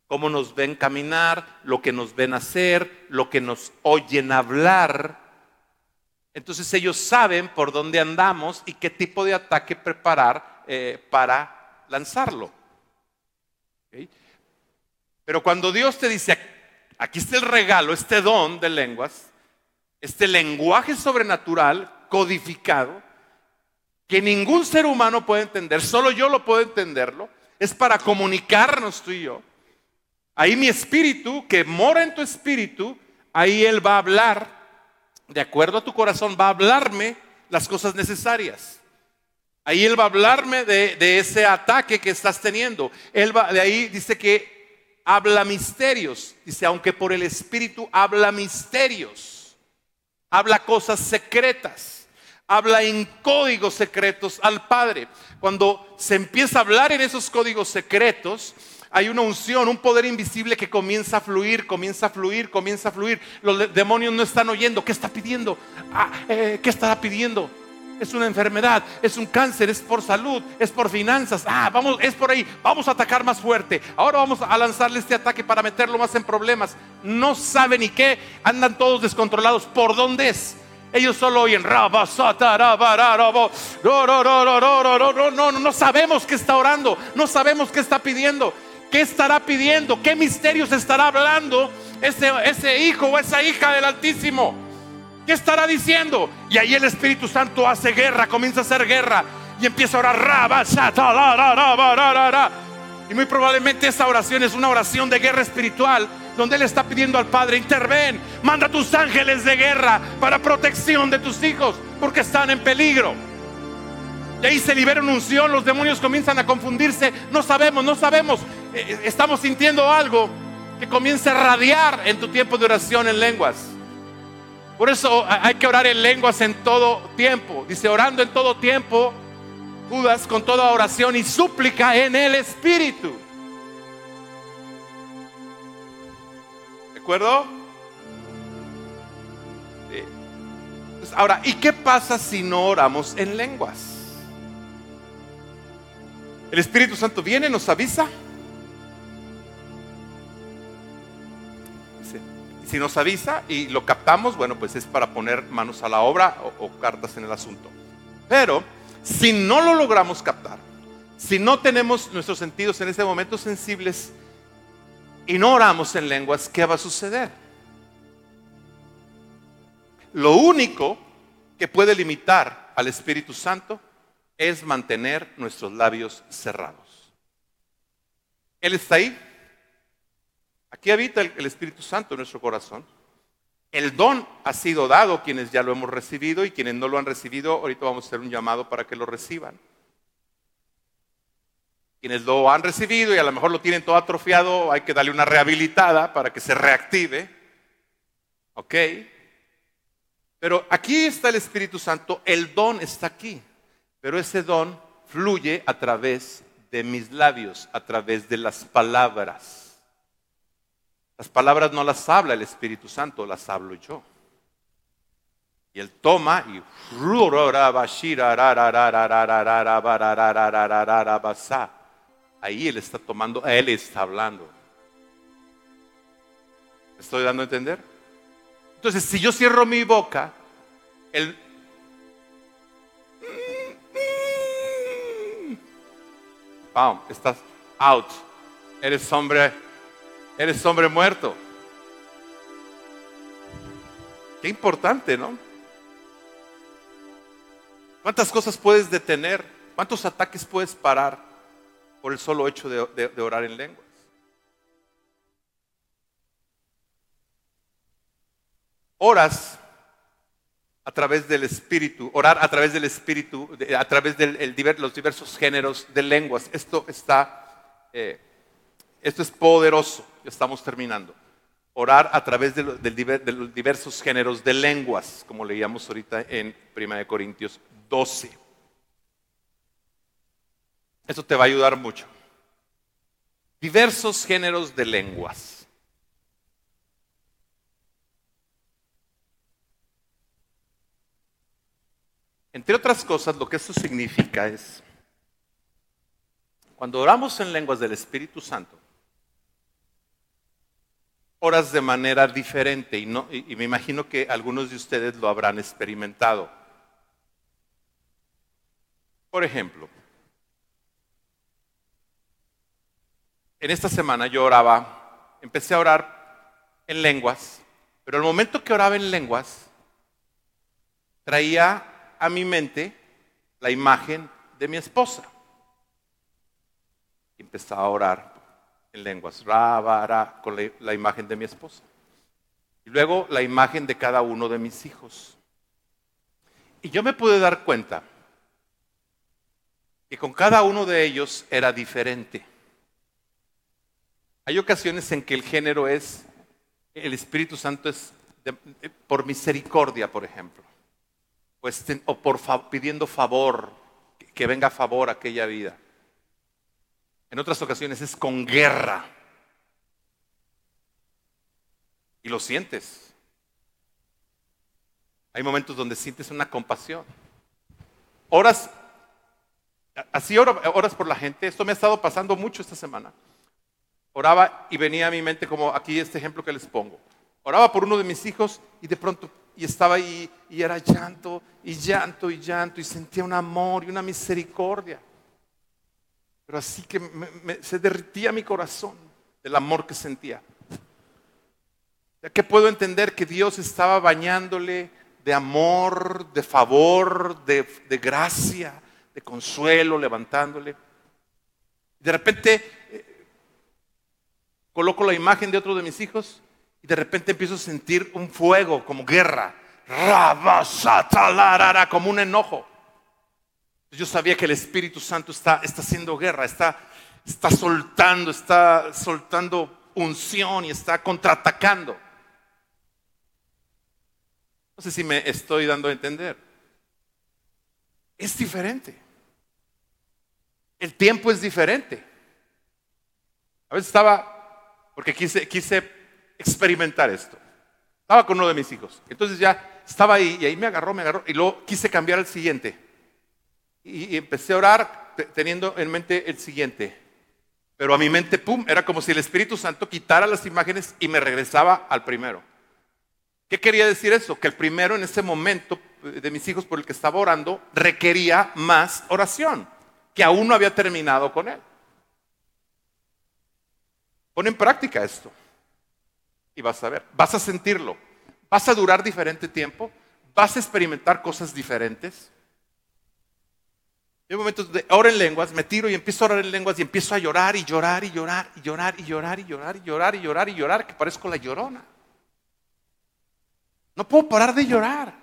cómo nos ven caminar, lo que nos ven hacer, lo que nos oyen hablar. Entonces ellos saben por dónde andamos y qué tipo de ataque preparar eh, para lanzarlo. Pero cuando Dios te dice, aquí está el regalo, este don de lenguas, este lenguaje sobrenatural codificado, que ningún ser humano puede entender, solo yo lo puedo entenderlo, es para comunicarnos tú y yo Ahí mi espíritu, que mora en tu espíritu, ahí Él va a hablar, de acuerdo a tu corazón, va a hablarme las cosas necesarias. Ahí Él va a hablarme de, ese ataque que estás teniendo. Él va, de ahí dice que habla misterios. Dice, aunque por el Espíritu habla misterios, habla cosas secretas, habla en códigos secretos al Padre. Cuando se empieza a hablar en esos códigos secretos, hay una unción, un poder invisible que comienza a fluir, comienza a fluir, comienza a fluir. Los demonios no están oyendo. ¿Qué está pidiendo? Ah, eh, ¿Qué estará pidiendo? Es una enfermedad, es un cáncer, es por salud, es por finanzas. Ah, vamos, es por ahí. Vamos a atacar más fuerte. Ahora vamos a lanzarle este ataque para meterlo más en problemas. No saben ni qué, andan todos descontrolados. ¿Por dónde es? Ellos solo oyen no, no, sabemos qué está orando, no sabemos qué está pidiendo. ¿Qué estará pidiendo? ¿Qué misterios estará hablando ese hijo o esa hija del Altísimo? ¿Qué estará diciendo? Y ahí el Espíritu Santo hace guerra, comienza a hacer guerra y empieza a orar. Y muy probablemente esa oración es una oración de guerra espiritual donde Él está pidiendo al Padre, interven, manda tus ángeles de guerra para protección de tus hijos, porque están en peligro. Y ahí se libera una unción, los demonios comienzan a confundirse, no sabemos, no sabemos, eh, eh, estamos sintiendo algo que comienza a radiar en tu tiempo de oración en lenguas. Por eso hay que orar en lenguas en todo tiempo. Dice, orando en todo tiempo, Judas, con toda oración y súplica en el Espíritu. ¿De acuerdo? Pues ahora, ¿y qué pasa si no oramos en lenguas? El Espíritu Santo viene, nos avisa. Si nos avisa y lo captamos, bueno, pues es para poner manos a la obra o, cartas en el asunto. Pero si no lo logramos captar, si no tenemos nuestros sentidos en ese momento sensibles y no oramos en lenguas, ¿qué va a suceder? Lo único que puede limitar al Espíritu Santo es mantener nuestros labios cerrados. Él está ahí. Aquí habita el, Espíritu Santo en nuestro corazón. El don ha sido dado quienes ya lo hemos recibido y quienes no lo han recibido, ahorita vamos a hacer un llamado para que lo reciban. Quienes lo han recibido y a lo mejor lo tienen todo atrofiado, hay que darle una rehabilitada para que se reactive. ¿Ok? Pero aquí está el Espíritu Santo, el don está aquí. Pero ese don fluye a través de mis labios, a través de las palabras. Las palabras no las habla el Espíritu Santo, las hablo yo. Y él toma y ahí él está tomando, él está hablando. ¿Me estoy dando a entender? Entonces, si yo cierro mi boca, el, estás out. Eres hombre, eres hombre muerto. Qué importante, ¿no? ¿Cuántas cosas puedes detener? ¿Cuántos ataques puedes parar por el solo hecho de, orar en lenguas? Oras a través del Espíritu, orar a través del Espíritu, a través de los diversos géneros de lenguas. Esto está, eh, esto es poderoso. Estamos terminando. Orar a través de, los diversos géneros de lenguas, como leíamos ahorita en 1 Corintios 12. Esto te va a ayudar mucho. Diversos géneros de lenguas. Entre otras cosas, lo que eso significa es, cuando oramos en lenguas del Espíritu Santo, oras de manera diferente y, no, y, me imagino que algunos de ustedes lo habrán experimentado. Por ejemplo, en esta semana yo oraba, empecé a orar en lenguas, pero el momento que oraba en lenguas, traía a mi mente la imagen de mi esposa. Empezaba a orar en lenguas, ra, con la, imagen de mi esposa. Y luego la imagen de cada uno de mis hijos. Y yo me pude dar cuenta que con cada uno de ellos era diferente. Hay ocasiones en que el género es, el Espíritu Santo es por misericordia, por ejemplo, o por pidiendo favor, que venga a favor aquella vida. En otras ocasiones es con guerra. Y lo sientes. Hay momentos donde sientes una compasión. Horas, así horas por la gente. Esto me ha estado pasando mucho esta semana. Oraba y venía a mi mente como aquí este ejemplo que les pongo. Oraba por uno de mis hijos y de pronto y estaba ahí y era llanto y llanto y llanto y sentía un amor y una misericordia. Pero así que se derritía mi corazón del amor que sentía. Ya que puedo entender que Dios estaba bañándole de amor, de favor, de, de gracia, de consuelo, levantándole. De repente eh, coloco la imagen de otro de mis hijos y de repente empiezo a sentir un fuego como guerra. Como un enojo. Yo sabía que el Espíritu Santo está, está haciendo guerra, está, está soltando, está soltando unción y está contraatacando. No sé si me estoy dando a entender. Es diferente. El tiempo es diferente. A veces estaba, porque quise, quise experimentar esto. Estaba con uno de mis hijos. Entonces ya estaba ahí y ahí me agarró, me agarró. Y luego quise cambiar al siguiente. Y, empecé a orar teniendo en mente el siguiente. Pero a mi mente, pum, era como si el Espíritu Santo quitara las imágenes y me regresaba al primero. ¿Qué quería decir eso? Que el primero en ese momento de mis hijos por el que estaba orando requería más oración, que aún no había terminado con él. Pon en práctica esto y vas a ver, vas a sentirlo, vas a durar diferente tiempo, vas a experimentar cosas diferentes. Hay momentos de oro en lenguas, me tiro y empiezo a orar en lenguas y empiezo a llorar y llorar y llorar y llorar y llorar y llorar y llorar y llorar y llorar, que parezco la llorona. No puedo parar de llorar.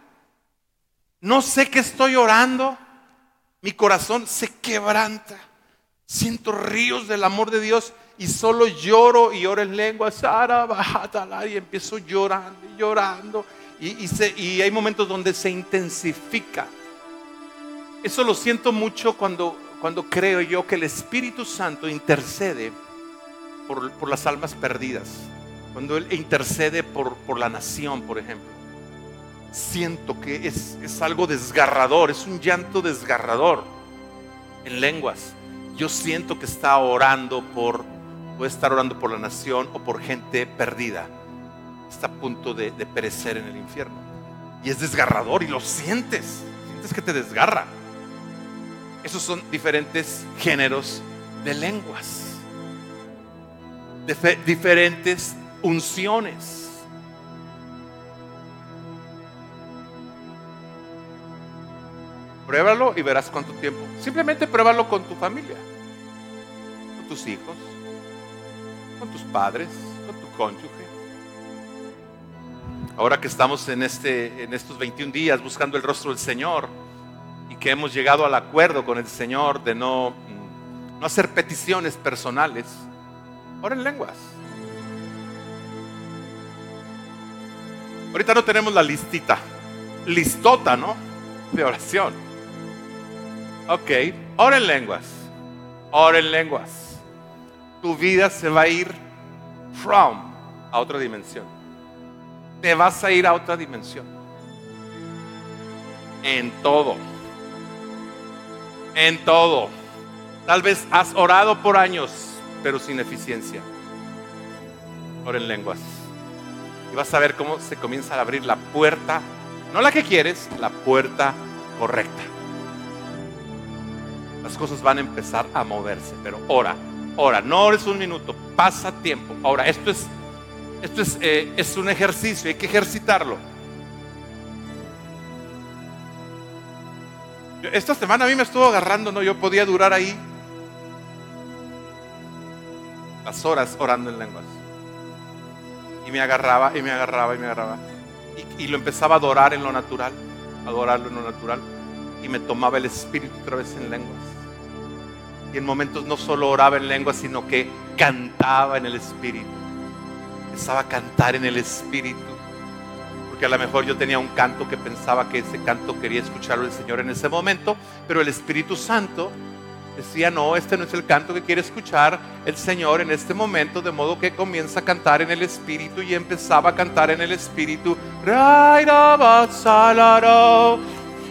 No sé qué estoy orando. Mi corazón se quebranta. Siento ríos del amor de Dios y solo lloro y oro en lengua, y empiezo llorando y llorando. Y, y, hay momentos donde se intensifica. Eso lo siento mucho cuando, cuando creo yo que el Espíritu Santo intercede por, por las almas perdidas. Cuando Él intercede por, por la nación, por ejemplo. Siento que es, es algo desgarrador, es un llanto desgarrador en lenguas. Yo siento que está orando por Puede estar orando por la nación o por gente perdida. Está a punto de, perecer en el infierno. Y es desgarrador y lo sientes. Sientes que te desgarra. Esos son diferentes géneros de lenguas. Diferentes unciones. Pruébalo y verás cuánto tiempo. Simplemente pruébalo con tu familia, con tus hijos, con tus padres, con tu cónyuge. Ahora que estamos en, este, en estos 21 días buscando el rostro del Señor que hemos llegado al acuerdo con el Señor de no, no hacer peticiones personales, ora en lenguas. Ahorita no tenemos la listita, listota, ¿no? De oración. Ok, ora en lenguas, ora en lenguas tu vida se va a ir from a otra dimensión. Te vas a ir a otra dimensión. En todo. En todo. Tal vez has orado por años, pero sin eficiencia. Ora en lenguas. Y vas a ver cómo se comienza a abrir la puerta, no la que quieres, la puerta correcta. Las cosas van a empezar a moverse, pero ora Ahora, no ores un minuto, pasa tiempo. Ahora, esto es, esto es, eh, es un ejercicio, hay que ejercitarlo. Esta semana a mí me estuvo agarrando, ¿no? Yo podía durar ahí las horas orando en lenguas. Y me agarraba, y me agarraba, y me agarraba. Y, y, lo empezaba a adorar en lo natural, adorarlo en lo natural. Y me tomaba el espíritu otra vez en lenguas. Y en momentos no solo oraba en lengua, sino que cantaba en el Espíritu. Empezaba a cantar en el Espíritu. Porque a lo mejor yo tenía un canto que pensaba que ese canto quería escucharlo el Señor en ese momento, pero el Espíritu Santo decía, no, este no es el canto que quiere escuchar el Señor en este momento, de modo que comienza a cantar en el Espíritu y empezaba a cantar en el Espíritu.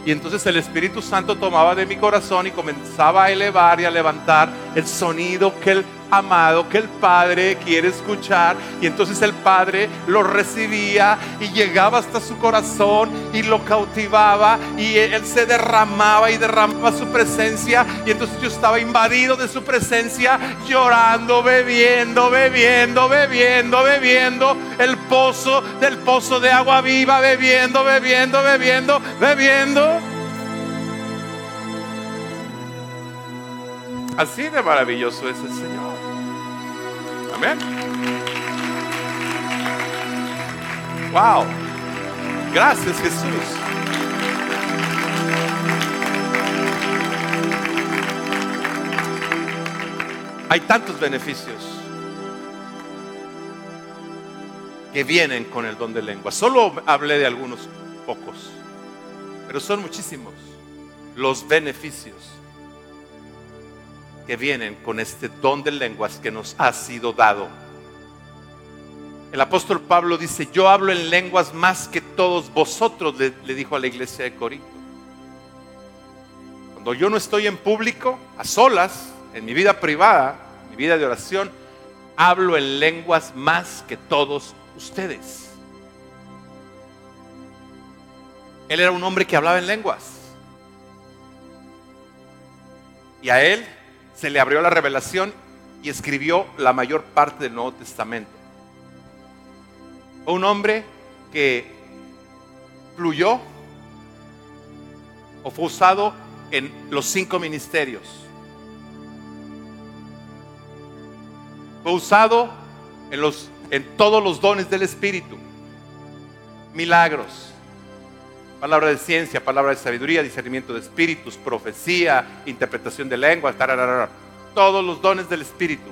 Y entonces el Espíritu Santo tomaba de mi corazón y comenzaba a elevar y a levantar el sonido que el amado, que el Padre quiere escuchar. Y entonces el Padre lo recibía y llegaba hasta su corazón y lo cautivaba y él se derramaba y derramaba su presencia. Y entonces yo estaba invadido de su presencia, llorando, bebiendo, bebiendo, bebiendo, bebiendo el pozo del pozo de agua viva, bebiendo, bebiendo, bebiendo, bebiendo. Así de maravilloso es el Señor. Amén. Wow. Gracias Jesús. Hay tantos beneficios que vienen con el don de lengua. Solo hablé de algunos pocos, pero son muchísimos los beneficios que vienen con este don de lenguas que nos ha sido dado. El apóstol Pablo dice, yo hablo en lenguas más que todos vosotros, le, dijo a la iglesia de Corinto. Cuando yo no estoy en público, a solas, en mi vida privada, mi vida de oración, hablo en lenguas más que todos ustedes. Él era un hombre que hablaba en lenguas. Y a él se le abrió la revelación y escribió la mayor parte del Nuevo Testamento. un hombre que fluyó o fue usado en los cinco ministerios. Fue usado en, los, en todos los dones del Espíritu. Milagros, palabra de ciencia, palabra de sabiduría, discernimiento de espíritus, profecía, interpretación de lenguas, todos los dones del Espíritu.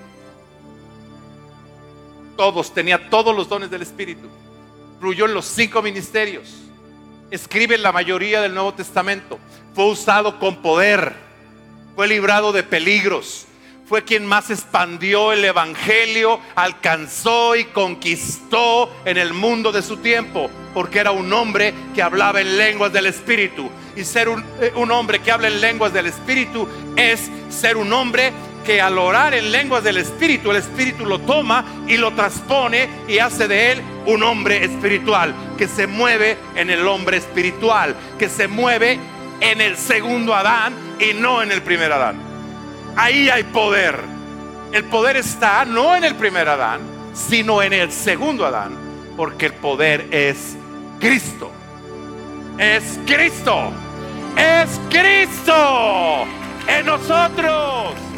Todos, tenía todos los dones del Espíritu. Fluyó en los cinco ministerios. Escribe la mayoría del Nuevo Testamento. Fue usado con poder. Fue librado de peligros fue quien más expandió el Evangelio, alcanzó y conquistó en el mundo de su tiempo, porque era un hombre que hablaba en lenguas del Espíritu. Y ser un, eh, hombre que habla en lenguas del Espíritu es ser un hombre que al orar en lenguas del Espíritu, el Espíritu lo toma y lo transpone y hace de él un hombre espiritual, que se mueve en el hombre espiritual, que se mueve en el segundo Adán y no en el primer Adán. Ahí hay poder. El poder está no en el primer Adán, sino en el segundo Adán, porque el poder es Cristo. Es Cristo. Es Cristo en nosotros.